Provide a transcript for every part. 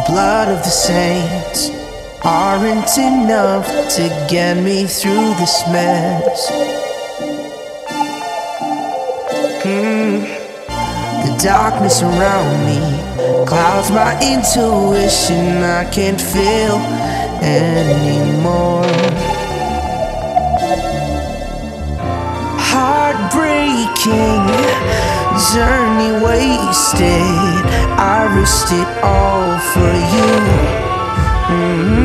The blood of the saints aren't enough to get me through this mess. Hmm. The darkness around me clouds my intuition. I can't feel anymore. Heartbreaking journey wasted. It all for you. Mhm.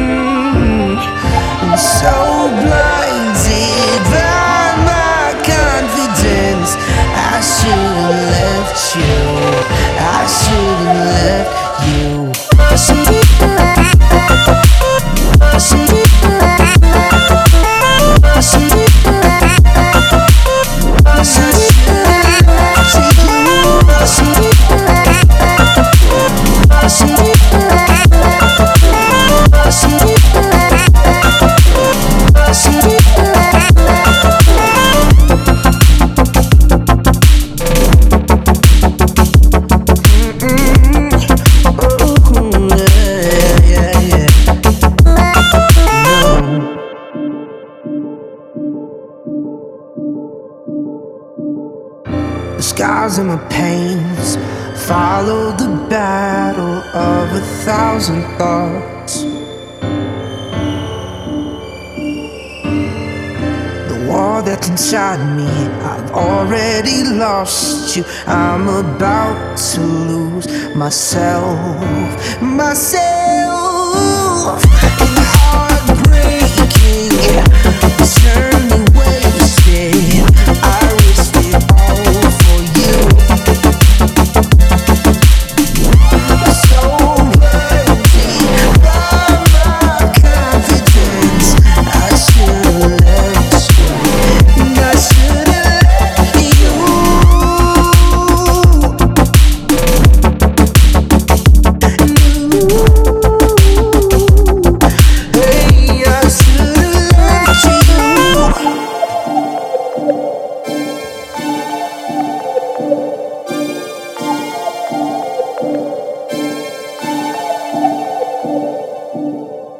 The scars and my pains follow the battle of a thousand thoughts. The war that's inside me, I've already lost you. I'm about to lose myself, myself.